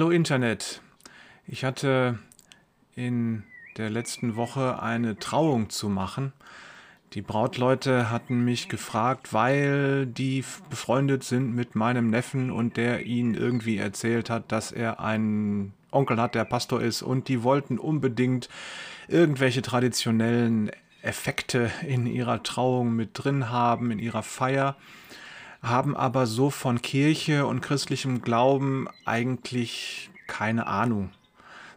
Hallo Internet. Ich hatte in der letzten Woche eine Trauung zu machen. Die Brautleute hatten mich gefragt, weil die befreundet sind mit meinem Neffen und der ihnen irgendwie erzählt hat, dass er einen Onkel hat, der Pastor ist und die wollten unbedingt irgendwelche traditionellen Effekte in ihrer Trauung mit drin haben, in ihrer Feier haben aber so von Kirche und christlichem Glauben eigentlich keine Ahnung.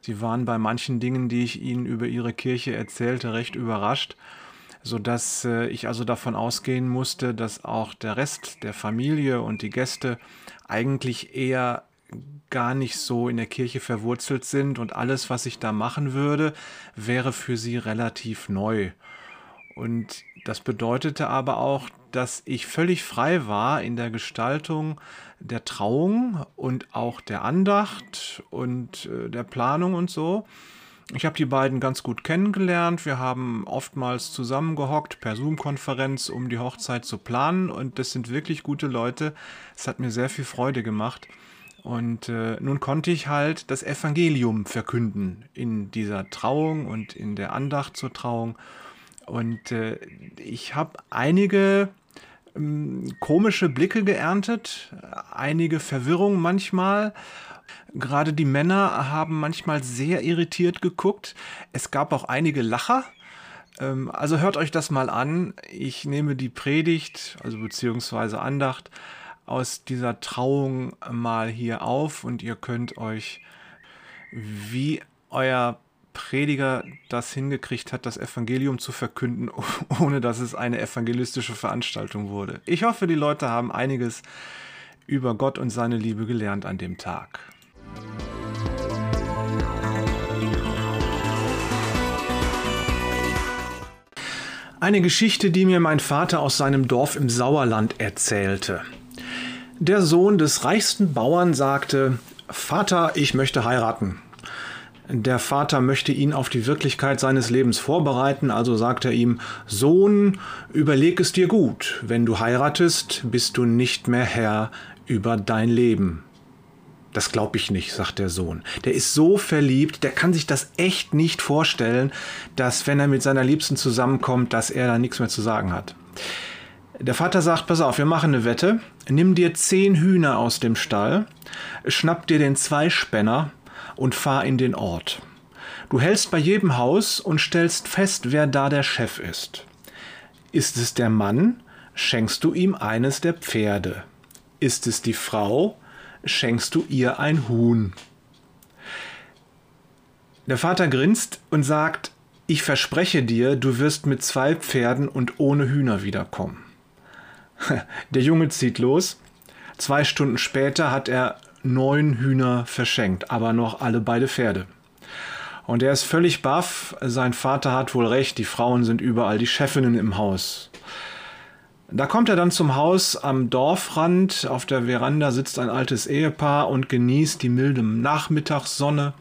Sie waren bei manchen Dingen, die ich ihnen über ihre Kirche erzählte, recht überrascht, so dass äh, ich also davon ausgehen musste, dass auch der Rest der Familie und die Gäste eigentlich eher gar nicht so in der Kirche verwurzelt sind und alles, was ich da machen würde, wäre für sie relativ neu. Und das bedeutete aber auch, dass ich völlig frei war in der Gestaltung der Trauung und auch der Andacht und äh, der Planung und so. Ich habe die beiden ganz gut kennengelernt. Wir haben oftmals zusammengehockt per Zoom-Konferenz, um die Hochzeit zu planen. Und das sind wirklich gute Leute. Es hat mir sehr viel Freude gemacht. Und äh, nun konnte ich halt das Evangelium verkünden in dieser Trauung und in der Andacht zur Trauung. Und äh, ich habe einige komische Blicke geerntet, einige Verwirrung manchmal. Gerade die Männer haben manchmal sehr irritiert geguckt. Es gab auch einige Lacher. Ähm, also hört euch das mal an. Ich nehme die Predigt, also beziehungsweise Andacht, aus dieser Trauung mal hier auf und ihr könnt euch wie euer Prediger das hingekriegt hat, das Evangelium zu verkünden, ohne dass es eine evangelistische Veranstaltung wurde. Ich hoffe, die Leute haben einiges über Gott und seine Liebe gelernt an dem Tag. Eine Geschichte, die mir mein Vater aus seinem Dorf im Sauerland erzählte. Der Sohn des reichsten Bauern sagte, Vater, ich möchte heiraten. Der Vater möchte ihn auf die Wirklichkeit seines Lebens vorbereiten, also sagt er ihm, Sohn, überleg es dir gut, wenn du heiratest, bist du nicht mehr Herr über dein Leben. Das glaube ich nicht, sagt der Sohn. Der ist so verliebt, der kann sich das echt nicht vorstellen, dass wenn er mit seiner Liebsten zusammenkommt, dass er da nichts mehr zu sagen hat. Der Vater sagt, pass auf, wir machen eine Wette, nimm dir zehn Hühner aus dem Stall, schnapp dir den Zweispänner und fahr in den Ort. Du hältst bei jedem Haus und stellst fest, wer da der Chef ist. Ist es der Mann, schenkst du ihm eines der Pferde. Ist es die Frau, schenkst du ihr ein Huhn. Der Vater grinst und sagt, ich verspreche dir, du wirst mit zwei Pferden und ohne Hühner wiederkommen. Der Junge zieht los. Zwei Stunden später hat er neun Hühner verschenkt, aber noch alle beide Pferde. Und er ist völlig baff. Sein Vater hat wohl recht, die Frauen sind überall die Chefinnen im Haus. Da kommt er dann zum Haus am Dorfrand. Auf der Veranda sitzt ein altes Ehepaar und genießt die milde Nachmittagssonne.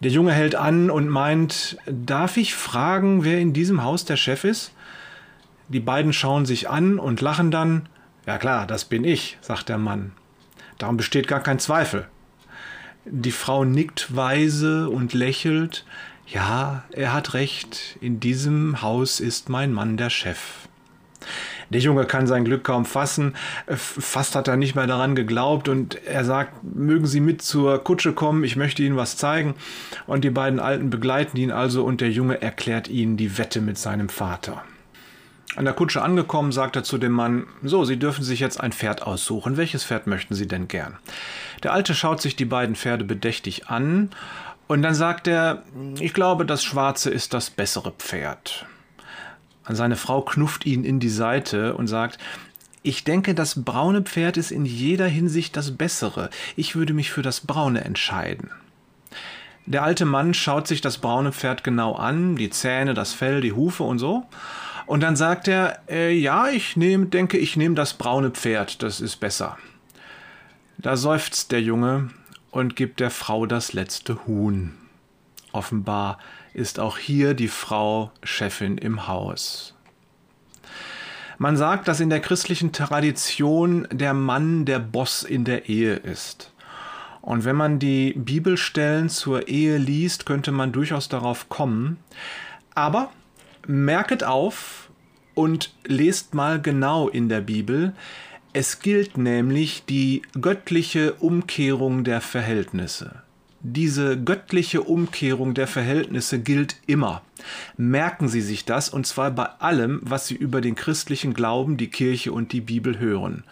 Der Junge hält an und meint, darf ich fragen, wer in diesem Haus der Chef ist? Die beiden schauen sich an und lachen dann. Ja klar, das bin ich, sagt der Mann. Darum besteht gar kein Zweifel. Die Frau nickt weise und lächelt. Ja, er hat recht, in diesem Haus ist mein Mann der Chef. Der Junge kann sein Glück kaum fassen, fast hat er nicht mehr daran geglaubt und er sagt, mögen Sie mit zur Kutsche kommen, ich möchte Ihnen was zeigen. Und die beiden Alten begleiten ihn also und der Junge erklärt ihnen die Wette mit seinem Vater. An der Kutsche angekommen, sagt er zu dem Mann, so, Sie dürfen sich jetzt ein Pferd aussuchen. Welches Pferd möchten Sie denn gern? Der Alte schaut sich die beiden Pferde bedächtig an und dann sagt er, ich glaube, das Schwarze ist das bessere Pferd. Seine Frau knufft ihn in die Seite und sagt, ich denke, das braune Pferd ist in jeder Hinsicht das bessere. Ich würde mich für das braune entscheiden. Der alte Mann schaut sich das braune Pferd genau an, die Zähne, das Fell, die Hufe und so, und dann sagt er, äh, ja, ich nehme, denke, ich nehme das braune Pferd, das ist besser. Da seufzt der Junge und gibt der Frau das letzte Huhn. Offenbar ist auch hier die Frau Chefin im Haus. Man sagt, dass in der christlichen Tradition der Mann der Boss in der Ehe ist. Und wenn man die Bibelstellen zur Ehe liest, könnte man durchaus darauf kommen. Aber merket auf und lest mal genau in der Bibel. Es gilt nämlich die göttliche Umkehrung der Verhältnisse. Diese göttliche Umkehrung der Verhältnisse gilt immer. Merken Sie sich das, und zwar bei allem, was Sie über den christlichen Glauben, die Kirche und die Bibel hören.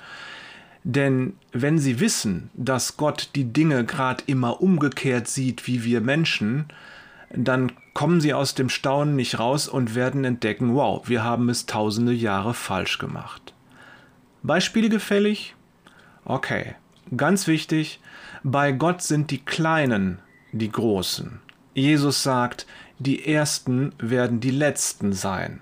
Denn wenn Sie wissen, dass Gott die Dinge gerade immer umgekehrt sieht wie wir Menschen, dann kommen Sie aus dem Staunen nicht raus und werden entdecken, wow, wir haben es tausende Jahre falsch gemacht. Beispiele gefällig? Okay, ganz wichtig, bei Gott sind die Kleinen die Großen. Jesus sagt, die Ersten werden die Letzten sein.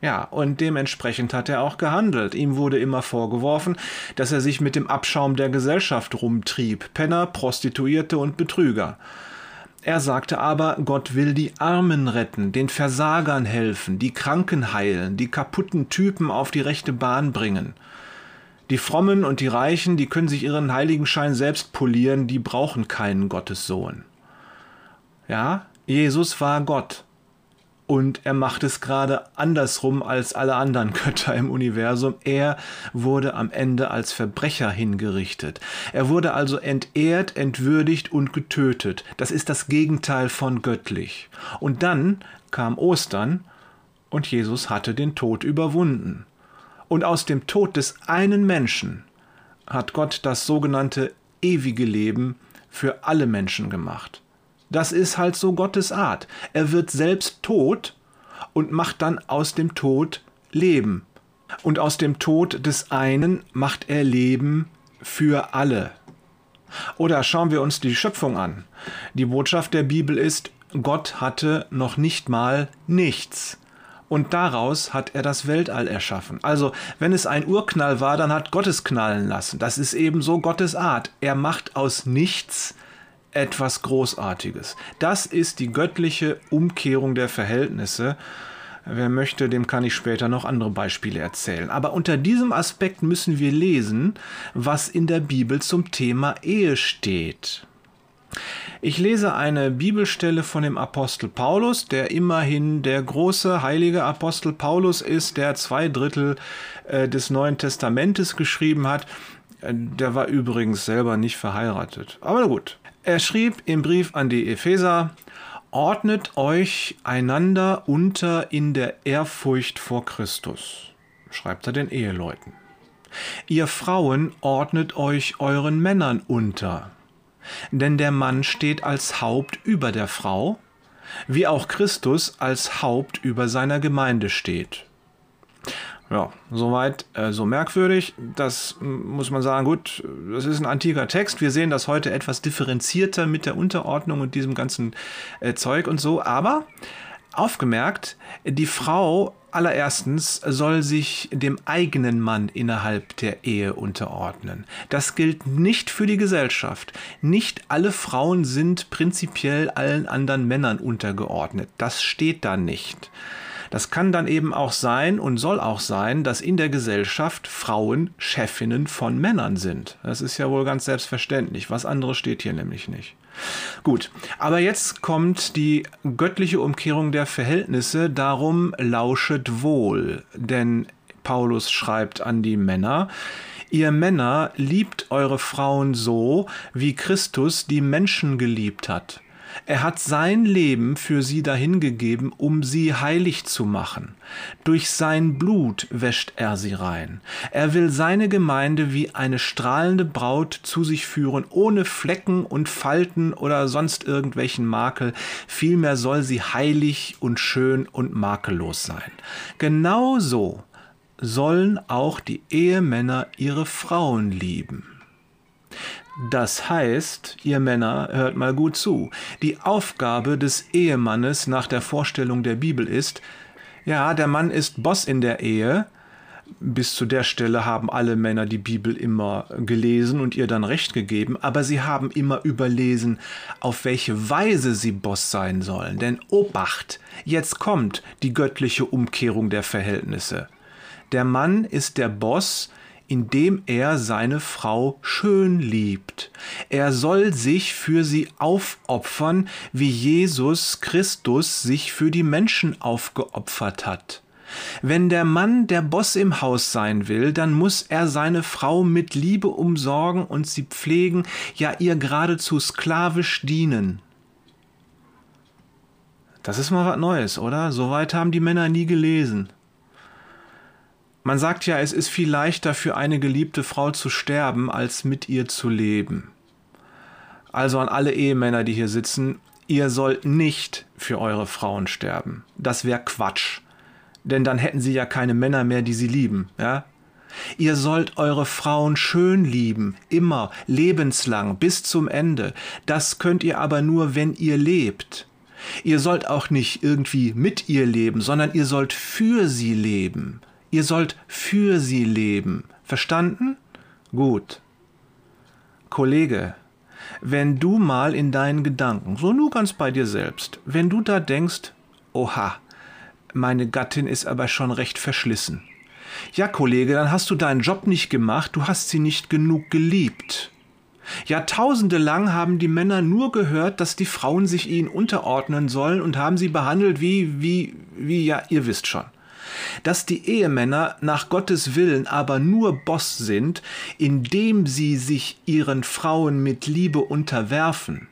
Ja, und dementsprechend hat er auch gehandelt. Ihm wurde immer vorgeworfen, dass er sich mit dem Abschaum der Gesellschaft rumtrieb. Penner, Prostituierte und Betrüger. Er sagte aber, Gott will die Armen retten, den Versagern helfen, die Kranken heilen, die kaputten Typen auf die rechte Bahn bringen. Die Frommen und die Reichen, die können sich ihren Heiligenschein selbst polieren, die brauchen keinen Gottessohn. Ja, Jesus war Gott. Und er macht es gerade andersrum als alle anderen Götter im Universum. Er wurde am Ende als Verbrecher hingerichtet. Er wurde also entehrt, entwürdigt und getötet. Das ist das Gegenteil von göttlich. Und dann kam Ostern und Jesus hatte den Tod überwunden. Und aus dem Tod des einen Menschen hat Gott das sogenannte ewige Leben für alle Menschen gemacht. Das ist halt so Gottes Art. Er wird selbst tot und macht dann aus dem Tod Leben. Und aus dem Tod des einen macht er Leben für alle. Oder schauen wir uns die Schöpfung an. Die Botschaft der Bibel ist, Gott hatte noch nicht mal nichts und daraus hat er das Weltall erschaffen. Also, wenn es ein Urknall war, dann hat Gott es knallen lassen. Das ist eben so Gottes Art. Er macht aus nichts etwas Großartiges. Das ist die göttliche Umkehrung der Verhältnisse. Wer möchte, dem kann ich später noch andere Beispiele erzählen. Aber unter diesem Aspekt müssen wir lesen, was in der Bibel zum Thema Ehe steht. Ich lese eine Bibelstelle von dem Apostel Paulus, der immerhin der große heilige Apostel Paulus ist, der zwei Drittel äh, des Neuen Testamentes geschrieben hat. Äh, der war übrigens selber nicht verheiratet. Aber gut. Er schrieb im Brief an die Epheser, ordnet euch einander unter in der Ehrfurcht vor Christus, schreibt er den Eheleuten. Ihr Frauen ordnet euch euren Männern unter denn der Mann steht als Haupt über der Frau, wie auch Christus als Haupt über seiner Gemeinde steht. Ja, soweit äh, so merkwürdig. Das muss man sagen, gut, das ist ein antiker Text. Wir sehen das heute etwas differenzierter mit der Unterordnung und diesem ganzen äh, Zeug und so. Aber aufgemerkt, die Frau allererstens soll sich dem eigenen Mann innerhalb der Ehe unterordnen. Das gilt nicht für die Gesellschaft. Nicht alle Frauen sind prinzipiell allen anderen Männern untergeordnet. Das steht da nicht. Das kann dann eben auch sein und soll auch sein, dass in der Gesellschaft Frauen Chefinnen von Männern sind. Das ist ja wohl ganz selbstverständlich. Was anderes steht hier nämlich nicht. Gut, aber jetzt kommt die göttliche Umkehrung der Verhältnisse, darum lauschet wohl, denn Paulus schreibt an die Männer, Ihr Männer liebt eure Frauen so, wie Christus die Menschen geliebt hat er hat sein Leben für sie dahingegeben, um sie heilig zu machen. Durch sein Blut wäscht er sie rein. Er will seine Gemeinde wie eine strahlende Braut zu sich führen, ohne Flecken und Falten oder sonst irgendwelchen Makel. Vielmehr soll sie heilig und schön und makellos sein. Genauso sollen auch die Ehemänner ihre Frauen lieben. Das heißt, ihr Männer, hört mal gut zu, die Aufgabe des Ehemannes nach der Vorstellung der Bibel ist, ja, der Mann ist Boss in der Ehe, bis zu der Stelle haben alle Männer die Bibel immer gelesen und ihr dann recht gegeben, aber sie haben immer überlesen, auf welche Weise sie Boss sein sollen. Denn Obacht, jetzt kommt die göttliche Umkehrung der Verhältnisse. Der Mann ist der Boss indem er seine Frau schön liebt. Er soll sich für sie aufopfern, wie Jesus Christus sich für die Menschen aufgeopfert hat. Wenn der Mann der Boss im Haus sein will, dann muss er seine Frau mit Liebe umsorgen und sie pflegen, ja ihr geradezu sklavisch dienen. Das ist mal was Neues, oder? Soweit haben die Männer nie gelesen. Man sagt ja, es ist viel leichter für eine geliebte Frau zu sterben, als mit ihr zu leben. Also an alle Ehemänner, die hier sitzen, ihr sollt nicht für eure Frauen sterben. Das wäre Quatsch denn dann hätten sie ja keine Männer mehr, die sie lieben, ja? Ihr sollt eure Frauen schön lieben, immer, lebenslang, bis zum Ende. Das könnt ihr aber nur, wenn ihr lebt. Ihr sollt auch nicht irgendwie mit ihr leben, sondern ihr sollt für sie leben. Ihr sollt für sie leben. Verstanden? Gut. Kollege, wenn du mal in deinen Gedanken, so nur ganz bei dir selbst, wenn du da denkst, oha, meine Gattin ist aber schon recht verschlissen. Ja, Kollege, dann hast du deinen Job nicht gemacht, du hast sie nicht genug geliebt. Jahrtausende lang haben die Männer nur gehört, dass die Frauen sich ihnen unterordnen sollen und haben sie behandelt wie, wie, wie, ja, ihr wisst schon. Dass die Ehemänner nach Gottes Willen aber nur Boss sind, indem sie sich ihren Frauen mit Liebe unterwerfen,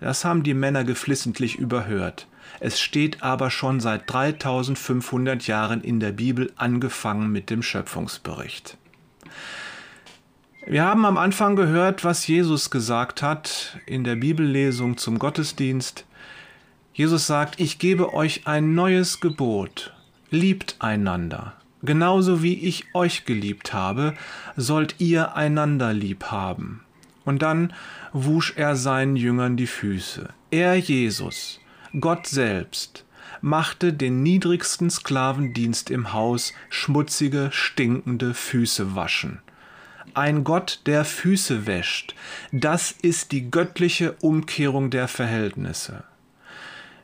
das haben die Männer geflissentlich überhört. Es steht aber schon seit 3500 Jahren in der Bibel angefangen mit dem Schöpfungsbericht. Wir haben am Anfang gehört, was Jesus gesagt hat in der Bibellesung zum Gottesdienst. Jesus sagt, ich gebe euch ein neues Gebot. Liebt einander. Genauso wie ich euch geliebt habe, sollt ihr einander lieb haben. Und dann wusch er seinen Jüngern die Füße. Er, Jesus, Gott selbst, machte den niedrigsten Sklavendienst im Haus schmutzige, stinkende Füße waschen. Ein Gott, der Füße wäscht, das ist die göttliche Umkehrung der Verhältnisse.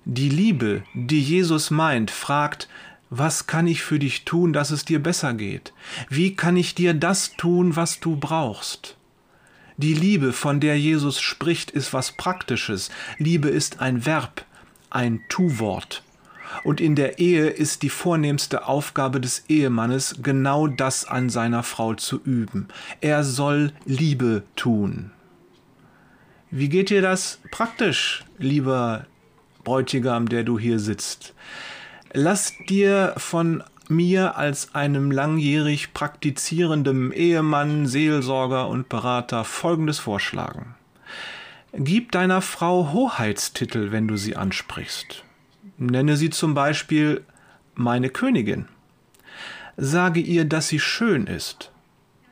Die Liebe, die Jesus meint, fragt, was kann ich für dich tun, dass es dir besser geht? Wie kann ich dir das tun, was du brauchst? Die Liebe, von der Jesus spricht, ist was Praktisches. Liebe ist ein Verb, ein Tu-Wort. Und in der Ehe ist die vornehmste Aufgabe des Ehemannes, genau das an seiner Frau zu üben. Er soll Liebe tun. Wie geht dir das praktisch, lieber Bräutigam, der du hier sitzt? Lass dir von mir als einem langjährig praktizierenden Ehemann, Seelsorger und Berater Folgendes vorschlagen. Gib deiner Frau Hoheitstitel, wenn du sie ansprichst. Nenne sie zum Beispiel meine Königin. Sage ihr, dass sie schön ist.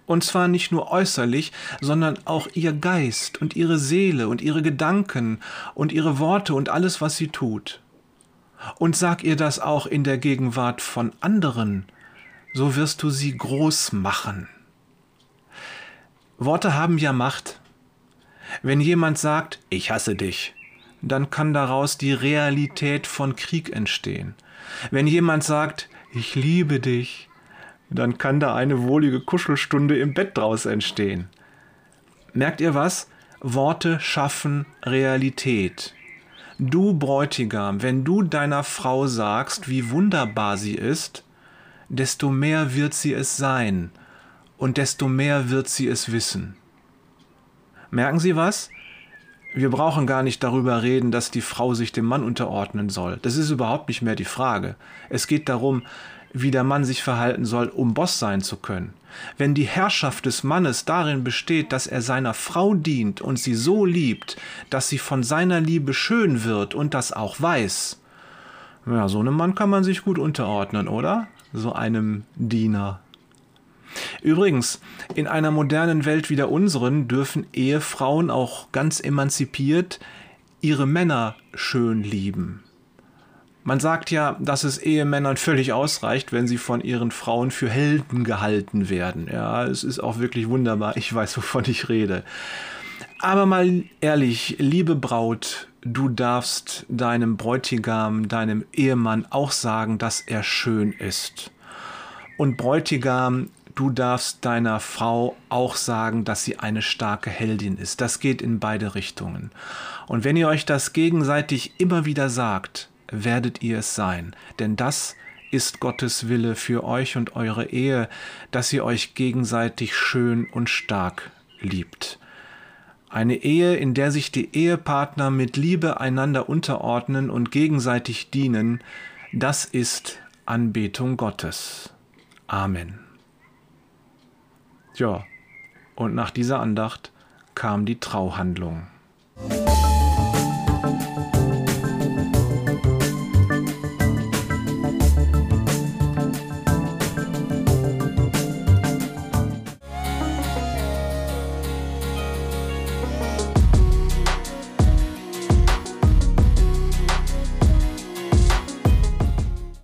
Und zwar nicht nur äußerlich, sondern auch ihr Geist und ihre Seele und ihre Gedanken und ihre Worte und alles, was sie tut und sag ihr das auch in der Gegenwart von anderen, so wirst du sie groß machen. Worte haben ja Macht. Wenn jemand sagt, ich hasse dich, dann kann daraus die Realität von Krieg entstehen. Wenn jemand sagt, ich liebe dich, dann kann da eine wohlige Kuschelstunde im Bett draus entstehen. Merkt ihr was? Worte schaffen Realität. Du Bräutigam, wenn du deiner Frau sagst, wie wunderbar sie ist, desto mehr wird sie es sein und desto mehr wird sie es wissen. Merken Sie was? Wir brauchen gar nicht darüber reden, dass die Frau sich dem Mann unterordnen soll. Das ist überhaupt nicht mehr die Frage. Es geht darum, wie der Mann sich verhalten soll, um Boss sein zu können. Wenn die Herrschaft des Mannes darin besteht, dass er seiner Frau dient und sie so liebt, dass sie von seiner Liebe schön wird und das auch weiß, ja, so einem Mann kann man sich gut unterordnen, oder? So einem Diener. Übrigens, in einer modernen Welt wie der unseren dürfen Ehefrauen auch ganz emanzipiert ihre Männer schön lieben. Man sagt ja, dass es Ehemännern völlig ausreicht, wenn sie von ihren Frauen für Helden gehalten werden. Ja, es ist auch wirklich wunderbar. Ich weiß, wovon ich rede. Aber mal ehrlich, liebe Braut, du darfst deinem Bräutigam, deinem Ehemann auch sagen, dass er schön ist. Und Bräutigam, du darfst deiner Frau auch sagen, dass sie eine starke Heldin ist. Das geht in beide Richtungen. Und wenn ihr euch das gegenseitig immer wieder sagt, werdet ihr es sein. Denn das ist Gottes Wille für euch und eure Ehe, dass ihr euch gegenseitig schön und stark liebt. Eine Ehe, in der sich die Ehepartner mit Liebe einander unterordnen und gegenseitig dienen, das ist Anbetung Gottes. Amen. Ja, und nach dieser Andacht kam die Trauhandlung.